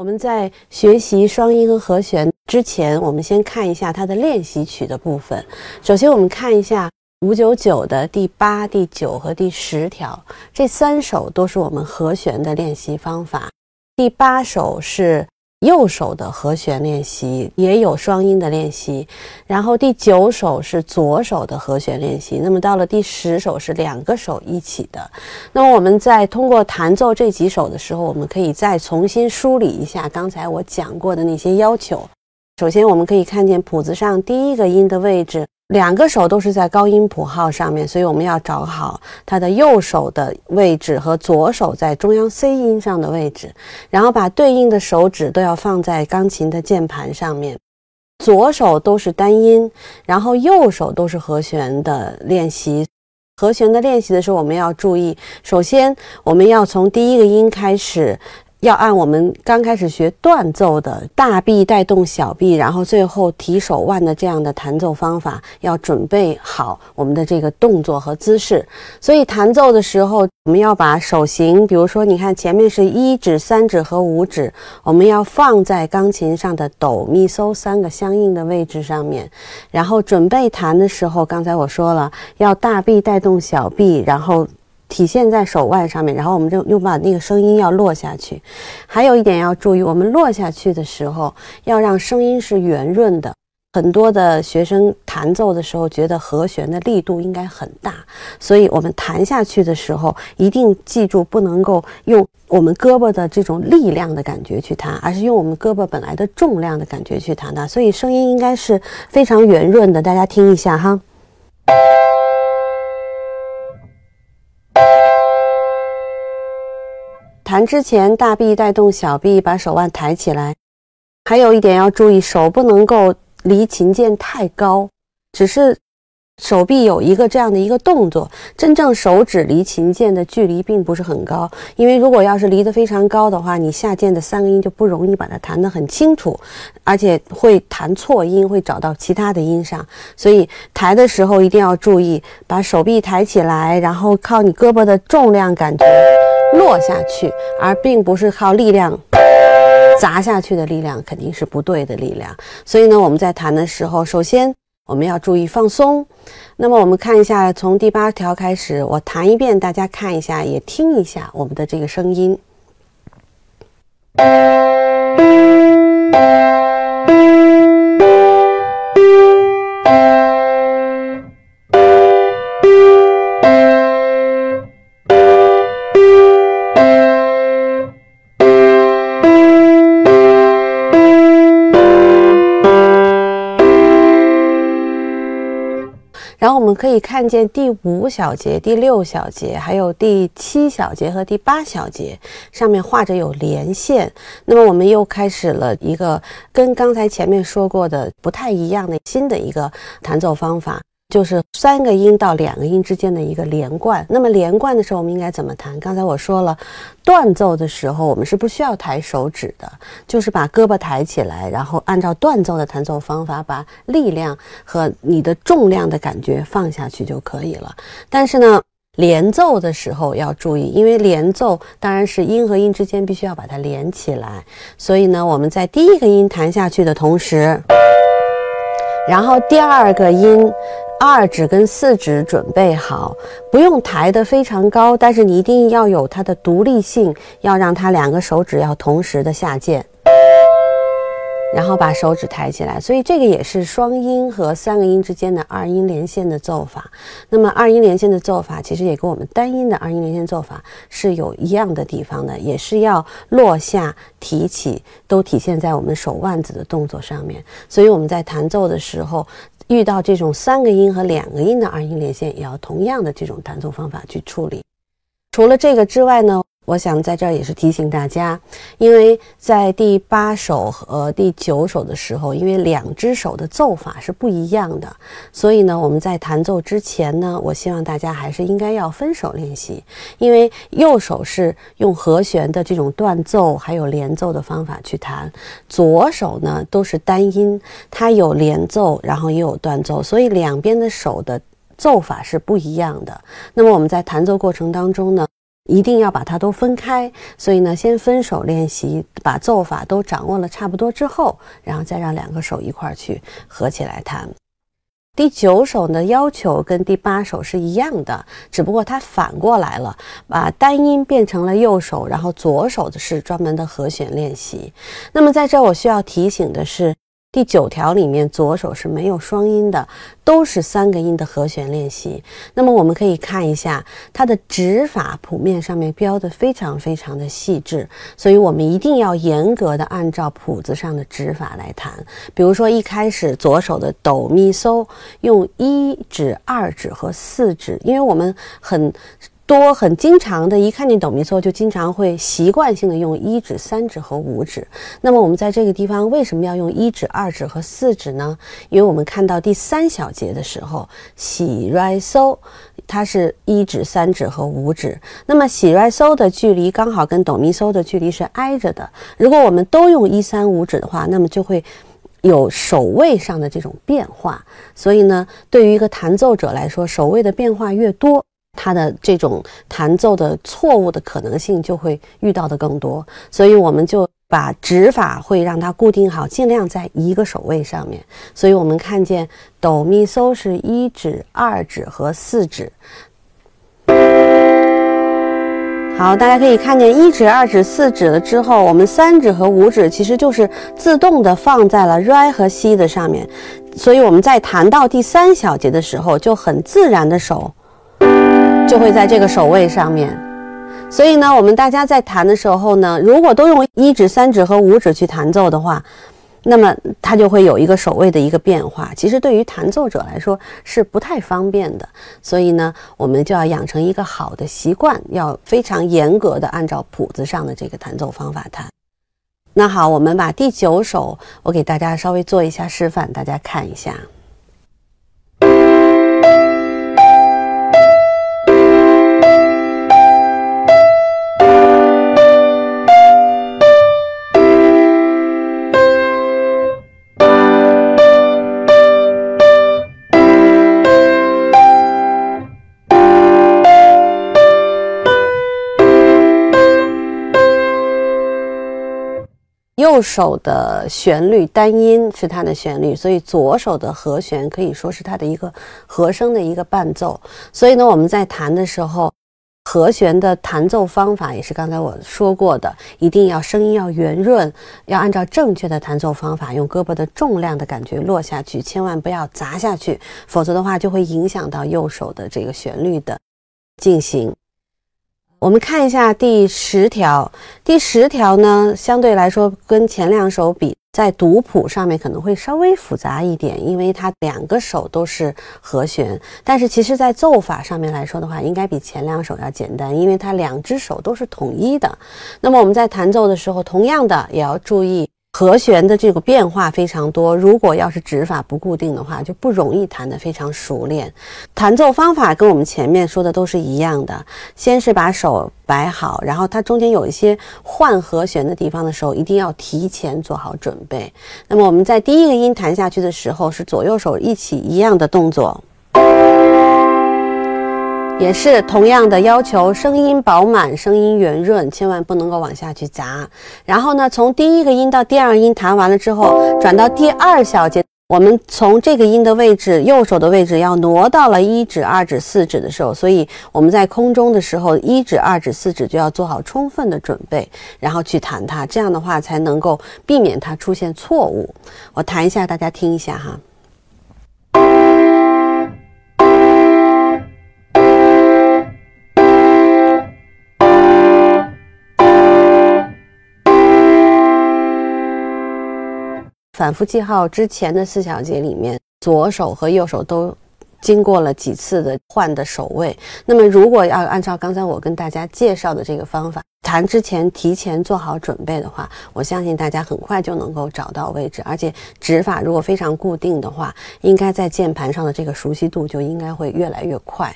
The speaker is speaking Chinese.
我们在学习双音和和弦之前，我们先看一下它的练习曲的部分。首先，我们看一下五九九的第八、第九和第十条，这三首都是我们和弦的练习方法。第八首是。右手的和弦练习也有双音的练习，然后第九首是左手的和弦练习，那么到了第十首是两个手一起的。那么我们在通过弹奏这几首的时候，我们可以再重新梳理一下刚才我讲过的那些要求。首先，我们可以看见谱子上第一个音的位置。两个手都是在高音谱号上面，所以我们要找好它的右手的位置和左手在中央 C 音上的位置，然后把对应的手指都要放在钢琴的键盘上面。左手都是单音，然后右手都是和弦的练习。和弦的练习的时候，我们要注意，首先我们要从第一个音开始。要按我们刚开始学断奏的大臂带动小臂，然后最后提手腕的这样的弹奏方法，要准备好我们的这个动作和姿势。所以弹奏的时候，我们要把手型，比如说你看前面是一指、三指和五指，我们要放在钢琴上的哆、咪、嗦三个相应的位置上面。然后准备弹的时候，刚才我说了，要大臂带动小臂，然后。体现在手腕上面，然后我们就又把那个声音要落下去。还有一点要注意，我们落下去的时候要让声音是圆润的。很多的学生弹奏的时候觉得和弦的力度应该很大，所以我们弹下去的时候一定记住不能够用我们胳膊的这种力量的感觉去弹，而是用我们胳膊本来的重量的感觉去弹它。所以声音应该是非常圆润的，大家听一下哈。弹之前，大臂带动小臂，把手腕抬起来。还有一点要注意，手不能够离琴键太高，只是手臂有一个这样的一个动作。真正手指离琴键的距离并不是很高，因为如果要是离得非常高的话，你下键的三个音就不容易把它弹得很清楚，而且会弹错音，会找到其他的音上。所以抬的时候一定要注意，把手臂抬起来，然后靠你胳膊的重量感觉。落下去，而并不是靠力量砸下去的力量，肯定是不对的力量。所以呢，我们在弹的时候，首先我们要注意放松。那么我们看一下，从第八条开始，我弹一遍，大家看一下，也听一下我们的这个声音。然后我们可以看见第五小节、第六小节，还有第七小节和第八小节上面画着有连线。那么我们又开始了一个跟刚才前面说过的不太一样的新的一个弹奏方法。就是三个音到两个音之间的一个连贯。那么连贯的时候，我们应该怎么弹？刚才我说了，断奏的时候我们是不需要抬手指的，就是把胳膊抬起来，然后按照断奏的弹奏方法，把力量和你的重量的感觉放下去就可以了。但是呢，连奏的时候要注意，因为连奏当然是音和音之间必须要把它连起来，所以呢，我们在第一个音弹下去的同时，然后第二个音。二指跟四指准备好，不用抬得非常高，但是你一定要有它的独立性，要让它两个手指要同时的下键，然后把手指抬起来。所以这个也是双音和三个音之间的二音连线的奏法。那么二音连线的奏法其实也跟我们单音的二音连线奏法是有一样的地方的，也是要落下提起都体现在我们手腕子的动作上面。所以我们在弹奏的时候。遇到这种三个音和两个音的二音连线，也要同样的这种弹奏方法去处理。除了这个之外呢？我想在这儿也是提醒大家，因为在第八首和第九首的时候，因为两只手的奏法是不一样的，所以呢，我们在弹奏之前呢，我希望大家还是应该要分手练习，因为右手是用和弦的这种断奏还有连奏的方法去弹，左手呢都是单音，它有连奏，然后也有断奏，所以两边的手的奏法是不一样的。那么我们在弹奏过程当中呢。一定要把它都分开。所以呢，先分手练习，把奏法都掌握了差不多之后，然后再让两个手一块儿去合起来弹。第九首呢要求跟第八首是一样的，只不过它反过来了，把单音变成了右手，然后左手的是专门的和弦练习。那么在这我需要提醒的是。第九条里面，左手是没有双音的，都是三个音的和弦练习。那么我们可以看一下它的指法谱面上面标的非常非常的细致，所以我们一定要严格的按照谱子上的指法来弹。比如说一开始左手的哆咪嗦，用一指、二指和四指，因为我们很。多很经常的，一看见哆咪嗦就经常会习惯性的用一指、三指和五指。那么我们在这个地方为什么要用一指、二指和四指呢？因为我们看到第三小节的时候，喜、来、嗦，它是一指、三指和五指。那么喜、来、嗦的距离刚好跟哆咪嗦的距离是挨着的。如果我们都用一三五指的话，那么就会有手位上的这种变化。所以呢，对于一个弹奏者来说，手位的变化越多。它的这种弹奏的错误的可能性就会遇到的更多，所以我们就把指法会让它固定好，尽量在一个手位上面。所以我们看见哆咪嗦是一指、二指和四指。好，大家可以看见一指、二指、四指了之后，我们三指和五指其实就是自动的放在了 re 和 si 的上面，所以我们在弹到第三小节的时候，就很自然的手。就会在这个手位上面，所以呢，我们大家在弹的时候呢，如果都用一指、三指和五指去弹奏的话，那么它就会有一个手位的一个变化。其实对于弹奏者来说是不太方便的，所以呢，我们就要养成一个好的习惯，要非常严格的按照谱子上的这个弹奏方法弹。那好，我们把第九首我给大家稍微做一下示范，大家看一下。右手的旋律单音是它的旋律，所以左手的和弦可以说是它的一个和声的一个伴奏。所以呢，我们在弹的时候，和弦的弹奏方法也是刚才我说过的，一定要声音要圆润，要按照正确的弹奏方法，用胳膊的重量的感觉落下去，千万不要砸下去，否则的话就会影响到右手的这个旋律的进行。我们看一下第十条，第十条呢，相对来说跟前两首比，在读谱上面可能会稍微复杂一点，因为它两个手都是和弦。但是其实，在奏法上面来说的话，应该比前两首要简单，因为它两只手都是统一的。那么我们在弹奏的时候，同样的也要注意。和弦的这个变化非常多，如果要是指法不固定的话，就不容易弹得非常熟练。弹奏方法跟我们前面说的都是一样的，先是把手摆好，然后它中间有一些换和弦的地方的时候，一定要提前做好准备。那么我们在第一个音弹下去的时候，是左右手一起一样的动作。也是同样的要求，声音饱满，声音圆润，千万不能够往下去砸。然后呢，从第一个音到第二音弹完了之后，转到第二小节，我们从这个音的位置，右手的位置要挪到了一指、二指、四指的时候，所以我们在空中的时候，一指、二指、四指就要做好充分的准备，然后去弹它，这样的话才能够避免它出现错误。我弹一下，大家听一下哈。反复记号之前的四小节里面，左手和右手都经过了几次的换的手位。那么，如果要按照刚才我跟大家介绍的这个方法弹之前提前做好准备的话，我相信大家很快就能够找到位置，而且指法如果非常固定的话，应该在键盘上的这个熟悉度就应该会越来越快。